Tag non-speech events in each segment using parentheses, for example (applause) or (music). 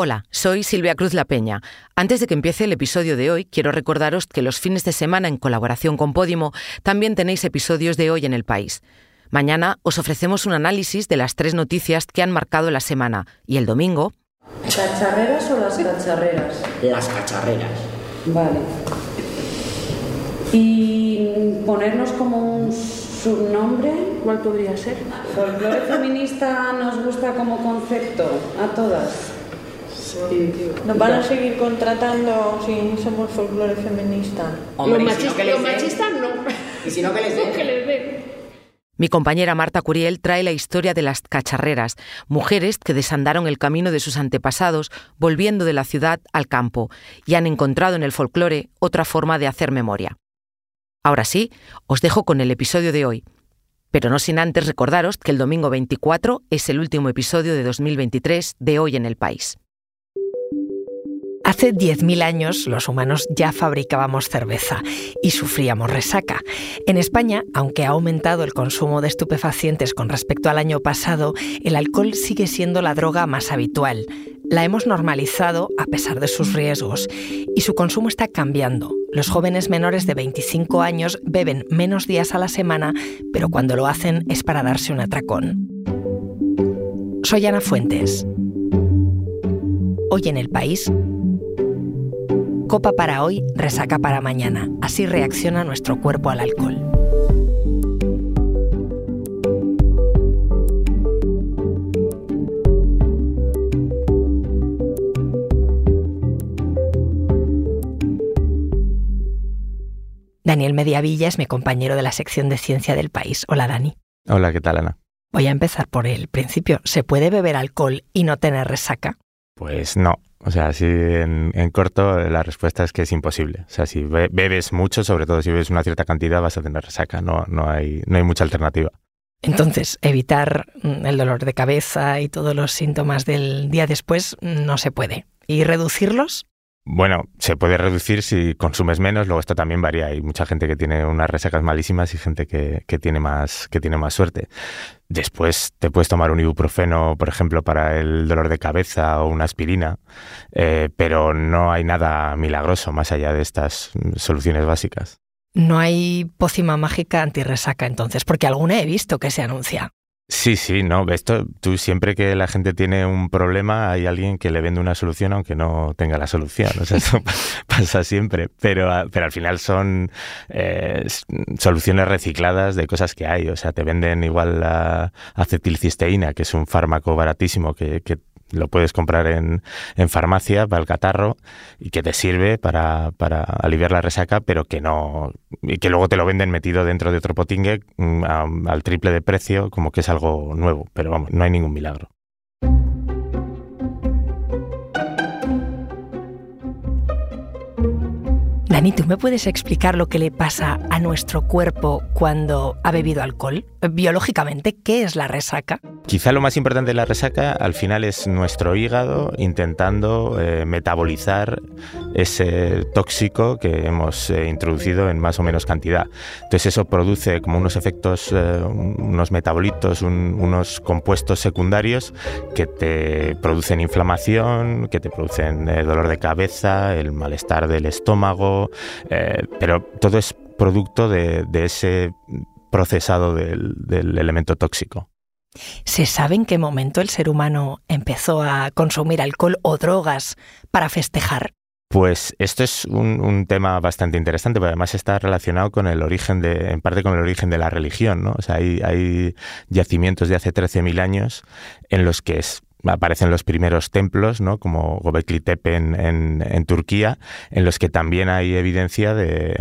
Hola, soy Silvia Cruz La Peña. Antes de que empiece el episodio de hoy, quiero recordaros que los fines de semana, en colaboración con Podimo, también tenéis episodios de hoy en el país. Mañana os ofrecemos un análisis de las tres noticias que han marcado la semana y el domingo. ¿Cacharreras o las cacharreras? Las cacharreras. Vale. ¿Y ponernos como un subnombre? ¿Cuál podría ser? Folclore feminista nos gusta como concepto a todas. Nos van a seguir contratando si somos folclore feminista. Hombre, los si no, machistas no. Y si no, que les (laughs) den. que les den. Mi compañera Marta Curiel trae la historia de las cacharreras, mujeres que desandaron el camino de sus antepasados volviendo de la ciudad al campo y han encontrado en el folclore otra forma de hacer memoria. Ahora sí, os dejo con el episodio de hoy, pero no sin antes recordaros que el domingo 24 es el último episodio de 2023 de Hoy en el País. Hace 10.000 años los humanos ya fabricábamos cerveza y sufríamos resaca. En España, aunque ha aumentado el consumo de estupefacientes con respecto al año pasado, el alcohol sigue siendo la droga más habitual. La hemos normalizado a pesar de sus riesgos y su consumo está cambiando. Los jóvenes menores de 25 años beben menos días a la semana, pero cuando lo hacen es para darse un atracón. Soy Ana Fuentes. Hoy en el país, Copa para hoy, resaca para mañana. Así reacciona nuestro cuerpo al alcohol. Daniel Mediavilla es mi compañero de la sección de ciencia del país. Hola Dani. Hola, ¿qué tal, Ana? Voy a empezar por el principio. ¿Se puede beber alcohol y no tener resaca? Pues no. O sea, así en, en corto la respuesta es que es imposible. O sea, si be- bebes mucho, sobre todo si bebes una cierta cantidad, vas a tener resaca. No, no, hay, no hay mucha alternativa. Entonces, evitar mm, el dolor de cabeza y todos los síntomas del día después no se puede. ¿Y reducirlos? Bueno, se puede reducir si consumes menos, luego esto también varía. Hay mucha gente que tiene unas resacas malísimas y gente que, que tiene, más, que tiene más suerte. Después te puedes tomar un ibuprofeno, por ejemplo, para el dolor de cabeza o una aspirina, eh, pero no hay nada milagroso más allá de estas soluciones básicas. No hay pócima mágica antirresaca entonces, porque alguna he visto que se anuncia. Sí, sí, no, esto tú siempre que la gente tiene un problema hay alguien que le vende una solución aunque no tenga la solución, o sea, eso pa- (laughs) (laughs) pasa siempre, pero, a- pero al final son eh, soluciones recicladas de cosas que hay, o sea, te venden igual la acetilcisteína, que es un fármaco baratísimo que, que lo puedes comprar en, en farmacia para el catarro y que te sirve para, para aliviar la resaca, pero que no. que luego te lo venden metido dentro de otro potingue mm, al triple de precio, como que es algo nuevo. Pero vamos, no hay ningún milagro. Dani, ¿tú me puedes explicar lo que le pasa a nuestro cuerpo cuando ha bebido alcohol? Biológicamente, ¿qué es la resaca? Quizá lo más importante de la resaca al final es nuestro hígado intentando eh, metabolizar ese tóxico que hemos eh, introducido en más o menos cantidad. Entonces eso produce como unos efectos, eh, unos metabolitos, un- unos compuestos secundarios que te producen inflamación, que te producen dolor de cabeza, el malestar del estómago, pero todo es producto de ese procesado del- del elemento tóxico. ¿Se sabe en qué momento el ser humano empezó a consumir alcohol o drogas para festejar? Pues esto es un, un tema bastante interesante, pero además está relacionado con el origen de, en parte con el origen de la religión, ¿no? O sea, hay, hay yacimientos de hace 13.000 años en los que es- aparecen los primeros templos, ¿no? Como Göbekli Tepe en, en- Turquía, en los que también hay evidencia de,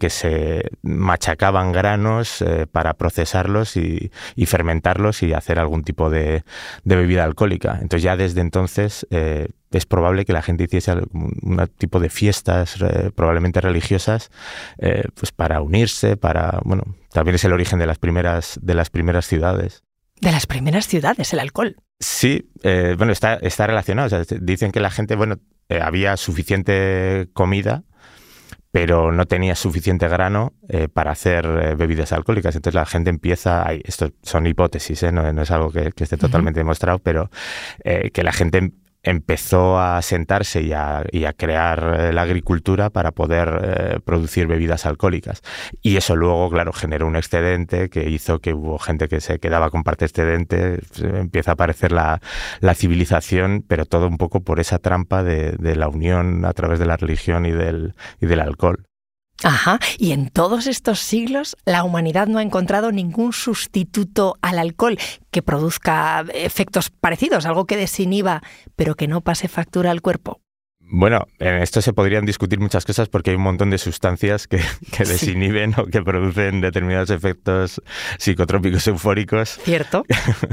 que se machacaban granos eh, para procesarlos y, fermentarlos y hacer algún tipo de, bebida alcohólica. Entonces ya desde entonces eh, es probable que la gente hiciese un tipo de fiestas probablemente religiosas eh, pues para unirse, para bueno, también es el origen de las primeras de las primeras ciudades. De las primeras ciudades, el alcohol. Sí, eh, bueno, está, está relacionado. O sea, dicen que la gente, bueno, eh, había suficiente comida, pero no tenía suficiente grano eh, para hacer eh, bebidas alcohólicas. Entonces la gente empieza, ay, esto son hipótesis, ¿eh? no, no es algo que, que esté totalmente demostrado, pero que la gente empezó a sentarse y a, crear eh, la agricultura para poder eh, producir bebidas alcohólicas. Y eso luego, claro, generó un excedente que hizo que hubo gente que se quedaba con parte excedente, empieza a aparecer la, civilización, pero todo un poco por esa trampa de, la unión a través de la religión y y del alcohol. Ajá, y en todos estos siglos la humanidad no ha encontrado ningún sustituto al alcohol que produzca efectos parecidos, algo que desinhiba, pero que no pase factura al cuerpo. Bueno, en esto se podrían discutir muchas cosas porque hay un montón de sustancias que, (laughs) desinhiben o que producen determinados efectos psicotrópicos eufóricos. Cierto.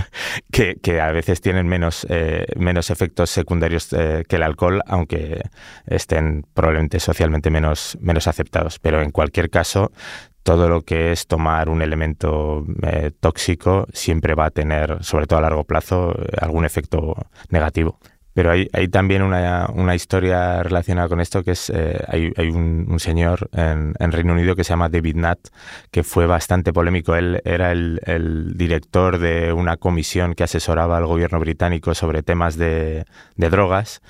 (laughs) que, a veces tienen menos, eh, menos efectos secundarios eh, que el alcohol, aunque estén probablemente socialmente menos, menos aceptados. Pero en cualquier caso, todo lo que es tomar un elemento eh, tóxico siempre va a tener, sobre todo a largo plazo, algún efecto negativo. Pero hay, hay también una, una, historia relacionada con esto, que es, eh, hay, hay un, señor en, en, Reino Unido que se llama David Nutt, que fue bastante polémico. Él era el, el, director de una comisión que asesoraba al gobierno británico sobre temas de, de drogas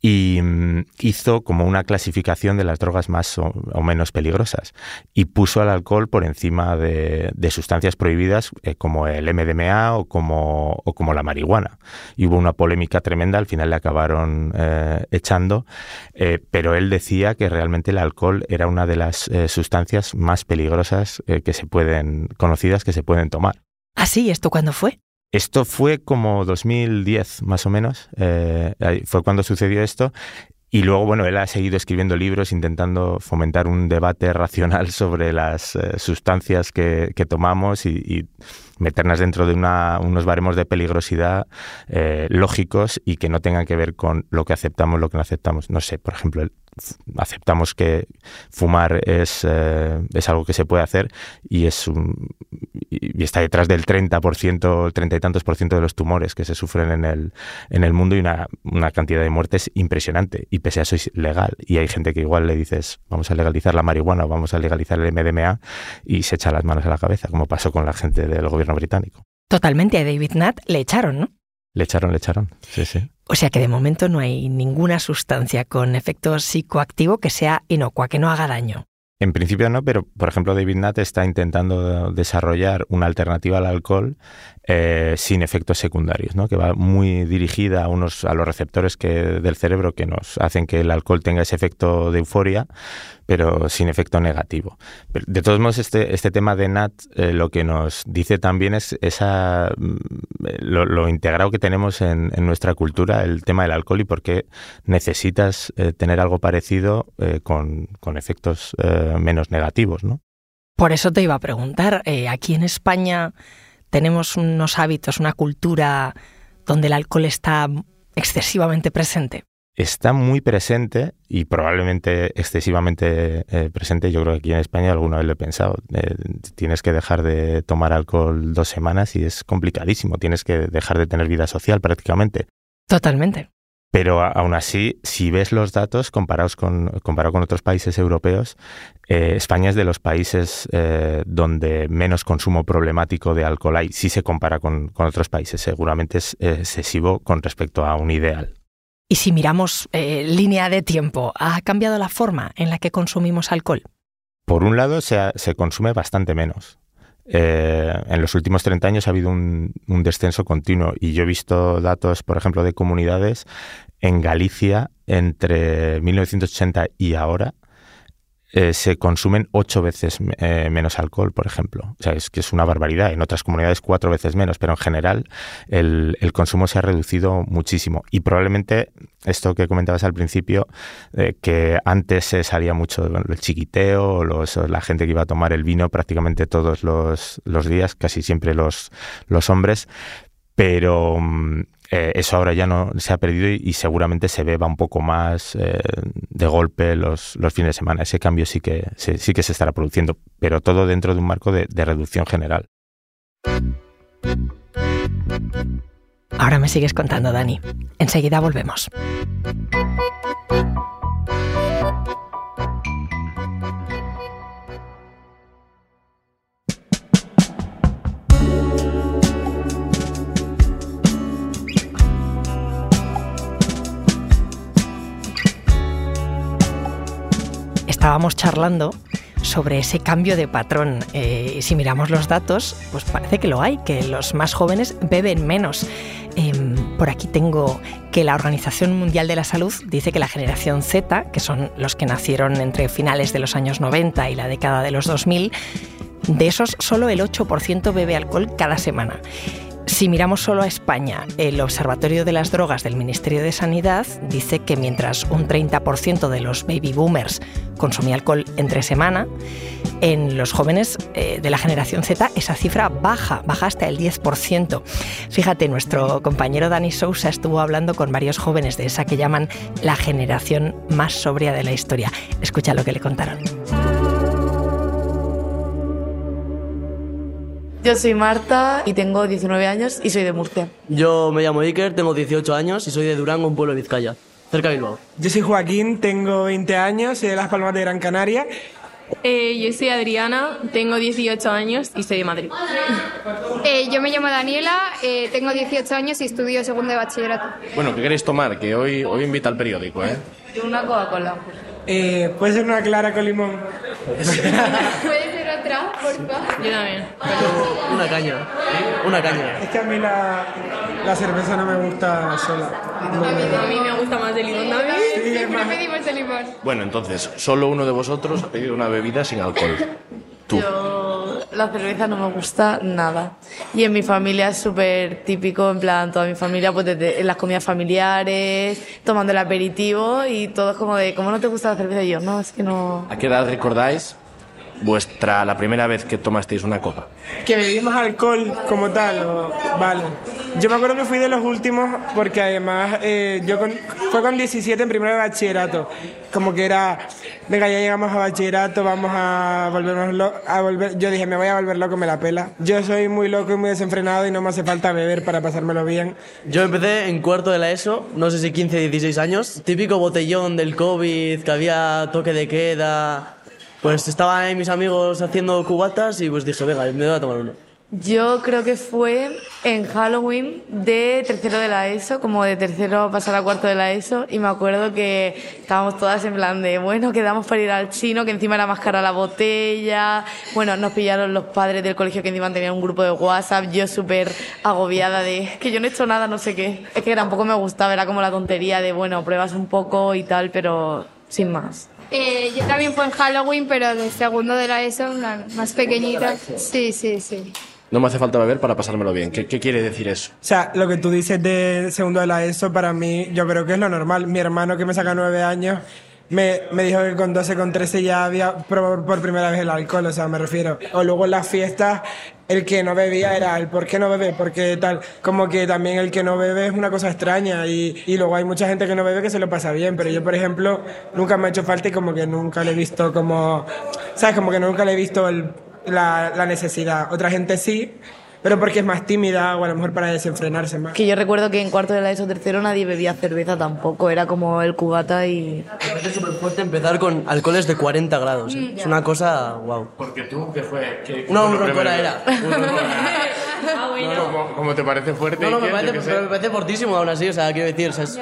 y mm, hizo como una clasificación de las drogas más o, menos peligrosas y puso al alcohol por encima de, sustancias prohibidas eh, como el MDMA o como, o como la marihuana. Y hubo una polémica tremenda, al final le acabaron eh, echando, eh, pero él decía que realmente el alcohol era una de las sustancias más peligrosas que se pueden, conocidas que se pueden tomar. ¿Ah? ¿Esto cuándo fue? Esto fue como 2010, más o menos, eh, fue cuando sucedió esto. Y luego, bueno, él ha seguido escribiendo libros intentando fomentar un debate racional (laughs) sobre las eh, sustancias que, tomamos y, meternos dentro de unos baremos de peligrosidad eh, lógicos y que no tengan que ver con lo que aceptamos, lo que no aceptamos. No sé, por ejemplo, aceptamos que fumar es, eh, es algo que se puede hacer y es un, y está detrás del 30%, el 30 y tantos por ciento de los tumores que se sufren en el, en el mundo y una, una, cantidad de muertes impresionante. Y pese a eso es legal. Y hay gente que igual le dices, vamos a legalizar la marihuana o vamos a legalizar el MDMA y se echa las manos a la cabeza, como pasó con la gente del gobierno británico. Totalmente. A David Nutt le echaron, ¿no? Le echaron, le echaron. Sí, sí. O sea que de momento no hay ninguna sustancia con efecto psicoactivo que sea inocua, que no haga daño. En principio no, pero por ejemplo David Nutt está intentando desarrollar una alternativa al alcohol eh, sin efectos secundarios, ¿no? que va muy dirigida a, unos, a los receptores que, del cerebro que nos hacen que el alcohol tenga ese efecto de euforia, pero sin efecto negativo. de todos modos, este, este tema de NAT eh, lo que nos dice también es esa, mm, lo, integrado que tenemos en, nuestra cultura, el tema del alcohol y por qué necesitas eh, tener algo parecido con, con, efectos menos negativos. ¿no? Por eso te iba a preguntar, aquí en España tenemos unos hábitos, una cultura donde el alcohol está excesivamente presente. Está muy presente y probablemente excesivamente eh, presente. Yo creo que aquí en España alguna vez lo he pensado. Eh, tienes que dejar de tomar alcohol dos semanas y es complicadísimo. Tienes que dejar de tener vida social prácticamente. Totalmente. Pero aún así, si ves los datos comparados con, comparado con otros países europeos, eh, España es de los países eh, donde menos consumo problemático de alcohol hay, si se compara con, otros países. Seguramente es excesivo con respecto a un ideal. Y si miramos eh, línea de tiempo, ¿ha cambiado la forma en la que consumimos alcohol? Por un lado, se, se consume bastante menos. Eh, en los últimos 30 años ha habido un, un, descenso continuo y yo he visto datos, por ejemplo, de comunidades en Galicia entre 1980 y ahora eh, se consumen ocho veces eh, menos alcohol, por ejemplo. O sea, es que es una barbaridad. En otras comunidades cuatro veces menos, pero en general el, consumo se ha reducido muchísimo. Y probablemente esto que comentabas al principio, que antes se salía mucho el chiquiteo, la gente que iba a tomar el vino prácticamente todos los, los días, casi siempre los, los hombres, pero mm, eh, eso ahora ya no se ha perdido y, seguramente se beba un poco más eh, de golpe los, los, fines de semana. Ese cambio sí que, sí, que se estará produciendo, pero todo dentro de un marco de, de reducción general. Ahora me sigues contando, Dani. Enseguida volvemos. Estábamos charlando sobre ese cambio de patrón. Eh, si miramos los datos, pues parece que lo hay, que los más jóvenes beben menos. Em, por aquí tengo que la Organización Mundial de la Salud dice que la generación Z, que son los que nacieron entre finales de los años 90 y la década de los 2000, de esos solo el 8% bebe alcohol cada semana. Si miramos solo a España, el Observatorio de las Drogas del Ministerio de Sanidad dice que mientras un 30% de los baby boomers consumía alcohol entre semana, en los jóvenes eh, de la generación Z esa cifra baja, baja hasta el 10%. Fíjate, nuestro compañero Dani Sousa estuvo hablando con varios jóvenes de esa que llaman la generación más sobria de la historia. Escucha lo que le contaron. Yo soy Marta y tengo 19 años y soy de Murcia. Yo me llamo Iker, tengo 18 años y soy de Durango, un pueblo de Vizcaya, cerca de Bilbao. Yo soy Joaquín, tengo 20 años, soy de Las Palmas de Gran Canaria. Eh, yo soy Adriana, tengo 18 años y soy de Madrid. Eh, yo me llamo Daniela, eh, tengo 18 años y estudio segundo de bachillerato. Bueno, ¿qué queréis tomar? Que hoy, hoy invita al periódico, ¿eh? Una Coca-Cola. Eh, Puede ser una clara con limón. (laughs) ¿Puede ser favor? Yo también. Una caña, una caña. Es que a mí la, la cerveza no me gusta sola. No, A mí me gusta más de limón también. Sí, es más- pedimos el limón. Bueno, entonces, solo uno de vosotros ha pedido una bebida sin alcohol. Tú. Yo, la cerveza no me gusta nada. Y en mi familia es súper típico, en plan, toda mi familia, pues desde en las comidas familiares, tomando el aperitivo y todo es como de, ¿cómo no te gusta la cerveza? Y yo, no, es que no. ¿A qué edad recordáis vuestra la primera vez que tomasteis una copa? Que bebimos alcohol como tal, o- vale. Yo me acuerdo que fui de los últimos porque además eh, yo con, fue con 17 en primero de bachillerato. Como que era, venga, ya llegamos a bachillerato, vamos a volvernos lo- a volver. Yo dije, me voy a volver loco, me la pela. Yo soy muy loco y muy desenfrenado y no me hace falta beber para pasármelo bien. Yo empecé en cuarto de la ESO, no sé si 15, 16 años. Típico botellón del COVID, que había toque de queda. Pues estaban ahí mis amigos haciendo cubatas y pues dije, venga, me voy a tomar uno. Yo creo que fue en Halloween de tercero de la ESO, como de tercero pasar a cuarto de la ESO, y me acuerdo que estábamos todas en plan de, bueno, quedamos para ir al chino, que encima era más cara la botella, bueno, nos pillaron los padres del colegio que encima tenían un grupo de WhatsApp, yo súper agobiada de que yo no he hecho nada, no sé qué. Es que tampoco me gustaba, era como la tontería de, bueno, pruebas un poco y tal, pero sin más. Eh, yo también fue en Halloween, pero de segundo de la ESO, una más pequeñita. Sí, sí, sí. No me hace falta beber para pasármelo bien. ¿Qué, qué quiere decir eso? O sea, lo que tú dices de segundo de la ESO, para mí, yo creo que es lo normal. Mi hermano, que me saca nueve años, me, me dijo que con 12, con 13 ya había probado por primera vez el alcohol, o sea, me refiero. O luego en las fiestas, el que no bebía era el por qué no bebe, porque tal. Como que también el que no bebe es una cosa extraña y, y luego hay mucha gente que no bebe que se lo pasa bien, pero yo, por ejemplo, nunca me ha hecho falta y como que nunca le he visto como... ¿Sabes? Como que nunca le he visto el- la, la necesidad. Otra gente sí, pero porque es más tímida o a lo mejor para desenfrenarse más. Que yo recuerdo que en cuarto de la ESO tercero nadie bebía cerveza tampoco, era como el cubata y... Me parece súper fuerte empezar con alcoholes de 40 grados. ¿eh? Es una cosa, wow. Porque tú, ¿qué fue? ¿Qué, Una broncola era. (laughs) Ah, bueno. ¿Cómo, cómo te parece fuerte? No, no, me parece, qué pero me parece fortísimo aún así, o sea, quiero decir, o sea, es-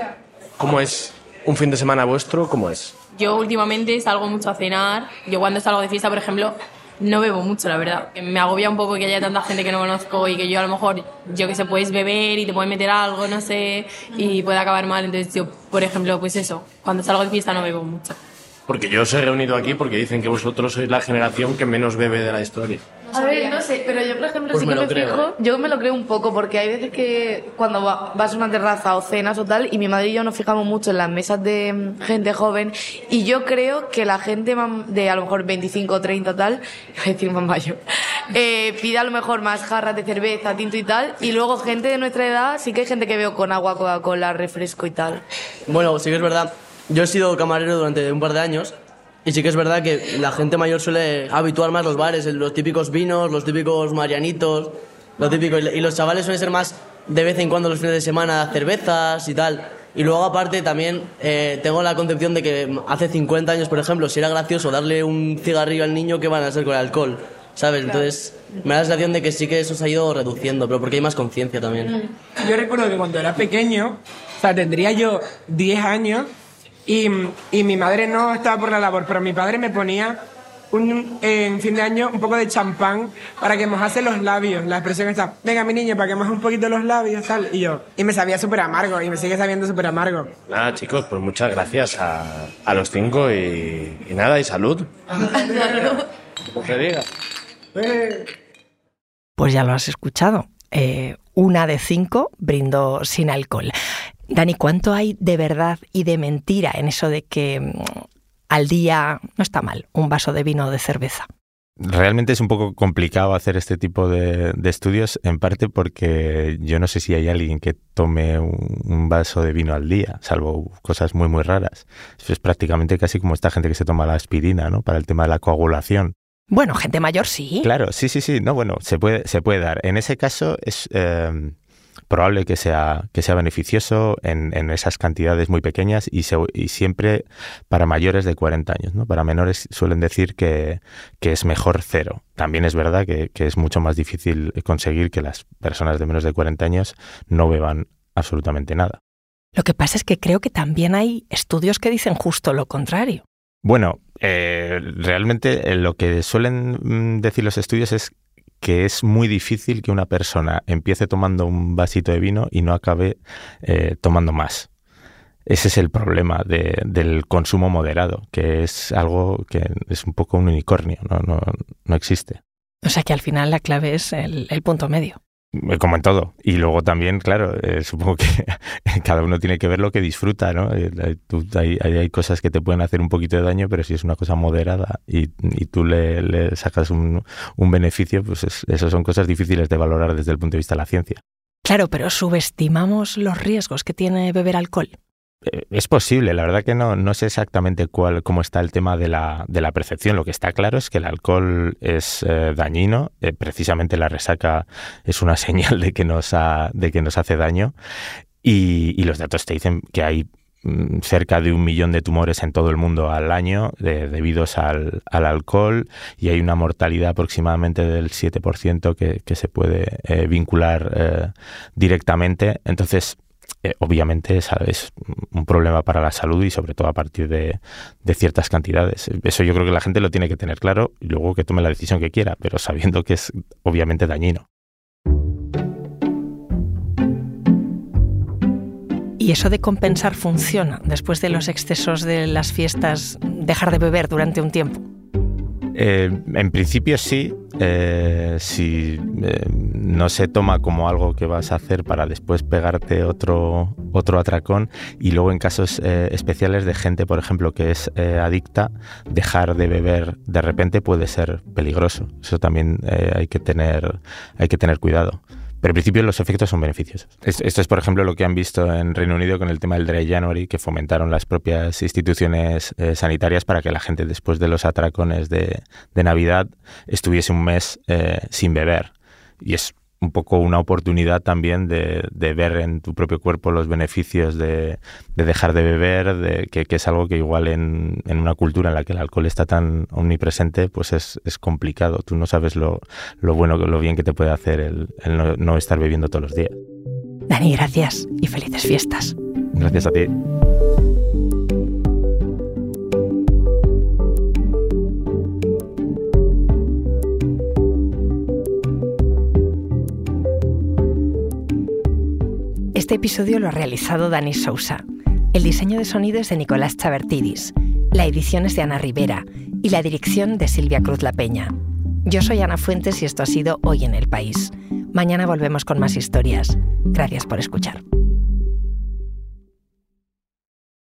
¿Cómo es un fin de semana vuestro? ¿Cómo es? Yo últimamente salgo mucho a cenar. Yo cuando salgo de fiesta, por ejemplo, no bebo mucho, la verdad. Me agobia un poco que haya tanta gente que no conozco y que yo a lo mejor, yo que sé, puedes beber y te puedes meter algo, no sé, y puede acabar mal. Entonces yo, por ejemplo, pues eso, cuando salgo de fiesta no bebo mucho. Porque yo os he reunido aquí porque dicen que vosotros sois la generación que menos bebe de la historia. A ver, no sé, pero yo por ejemplo Pues sí me que lo me creo, fijo, ¿eh? yo me lo creo un poco porque hay veces que cuando va- vas a una terraza o cenas o tal y mi madre y yo nos fijamos mucho en las mesas de mm, gente joven y yo creo que la gente de a lo mejor 25 o 30 tal, (laughs) iba a decir más mayor, eh, pide a lo mejor más jarras de cerveza, tinto y tal y luego gente de nuestra edad sí que hay gente que veo con agua, Coca-Cola, refresco y tal. Bueno, sí que es verdad. Yo he sido camarero durante un par de años y sí que es verdad que la gente mayor suele habituar más los bares, los típicos vinos, los típicos marianitos, lo típico. Y y los chavales suelen ser más de vez en cuando los fines de semana cervezas y tal. Y luego aparte también eh, tengo la concepción de que hace 50 años, por ejemplo, si era gracioso darle un cigarrillo al niño, ¿qué van a hacer con el alcohol? ¿Sabes? Entonces me da la sensación de que sí que eso se ha ido reduciendo, pero porque hay más conciencia también. Yo recuerdo que cuando era pequeño, o sea, tendría yo 10 años, Y, y mi madre no estaba por la labor, pero mi padre me ponía un, en fin de año un poco de champán para que mojase los labios. La expresión está, venga mi niño, para que moje un poquito los labios, tal. Y yo, y me sabía súper amargo, y me sigue sabiendo súper amargo. Nada, chicos, pues muchas gracias a, a los cinco y, y nada, y salud. Diga. Pues ya lo has escuchado. Eh, una de cinco brindo sin alcohol. Dani, ¿cuánto hay de verdad y de mentira en eso de que mm, al día no está mal un vaso de vino o de cerveza? Realmente es un poco complicado hacer este tipo de, de, estudios, en parte porque yo no sé si hay alguien que tome un, un, vaso de vino al día, salvo cosas muy, muy raras. Eso es prácticamente casi como esta gente que se toma la aspirina, ¿no? Para el tema de la coagulación. Bueno, gente mayor sí. Claro, sí, sí, sí. No, bueno, se puede, se puede dar. En ese caso es eh, probable que sea, que sea beneficioso en, en esas cantidades muy pequeñas y, se, y, siempre para mayores de 40 años. ¿no? Para menores suelen decir que, que es mejor cero. También es verdad que, que, es mucho más difícil conseguir que las personas de menos de 40 años no beban absolutamente nada. Lo que pasa es que creo que también hay estudios que dicen justo lo contrario. Bueno, eh, realmente eh, lo que suelen decir los estudios es que es muy difícil que una persona empiece tomando un vasito de vino y no acabe eh, tomando más. Ese es el problema de, del consumo moderado, que es algo que es un poco un unicornio, no, no, no existe. O sea que al final la clave es el punto medio. Como en todo. Y luego también, claro, eh, (laughs) supongo que cada uno tiene que ver lo que disfruta, ¿no? Eh, hay, cosas que te pueden hacer un poquito de daño, pero si es una cosa moderada y, tú le, sacas un, un beneficio, pues es, eso son cosas difíciles de valorar desde el punto de vista de la ciencia. Claro, pero subestimamos los riesgos que tiene beber alcohol. Es posible, la verdad que no, no sé exactamente cuál, cómo está el tema de la, de la percepción. Lo que está claro es que el alcohol es eh, dañino, eh, precisamente la resaca es una (laughs) señal de que nos, de que nos hace daño y, los datos te dicen que hay mm, cerca de un millón de tumores en todo el mundo al año de, debidos al, al, alcohol y hay una mortalidad aproximadamente del 7% que, que se puede eh, vincular eh, directamente. Entonces, eh, obviamente es, un problema para la salud y sobre todo a partir de, de, ciertas cantidades. Eso yo creo que la gente lo tiene que tener claro y luego que tome la decisión que quiera, pero sabiendo que es obviamente dañino. ¿Y eso de compensar funciona después de los excesos de las fiestas, dejar de beber durante un tiempo? Eh, en principio sí, eh, si eh, no se toma como algo que vas a hacer para después pegarte otro, otro atracón y luego en casos eh, especiales de gente, por ejemplo, que es eh, adicta, dejar de beber de repente puede ser peligroso. Eso también eh, hay, que tener, hay que tener cuidado. Pero en principio los efectos son beneficiosos. Esto es, por ejemplo, lo que han visto en Reino Unido con el tema del Dry January, que fomentaron las propias instituciones eh, sanitarias para que la gente después de los atracones de, Navidad estuviese un mes eh, sin beber. Y es un poco una oportunidad también de, de, ver en tu propio cuerpo los beneficios de, de dejar de beber, de, que, que, es algo que igual en, en, una cultura en la que el alcohol está tan omnipresente, pues es, es complicado. Tú no sabes lo, lo, bueno, lo bien que te puede hacer el, el no, no estar bebiendo todos los días. Dani, gracias y felices fiestas. Gracias a ti. Este episodio lo ha realizado Dani Sousa. El diseño de sonido es de Nicolás Chavertidis. La edición es de Ana Rivera y la dirección de Silvia Cruz La Peña. Yo soy Ana Fuentes y esto ha sido Hoy en el País. Mañana volvemos con más historias. Gracias por escuchar.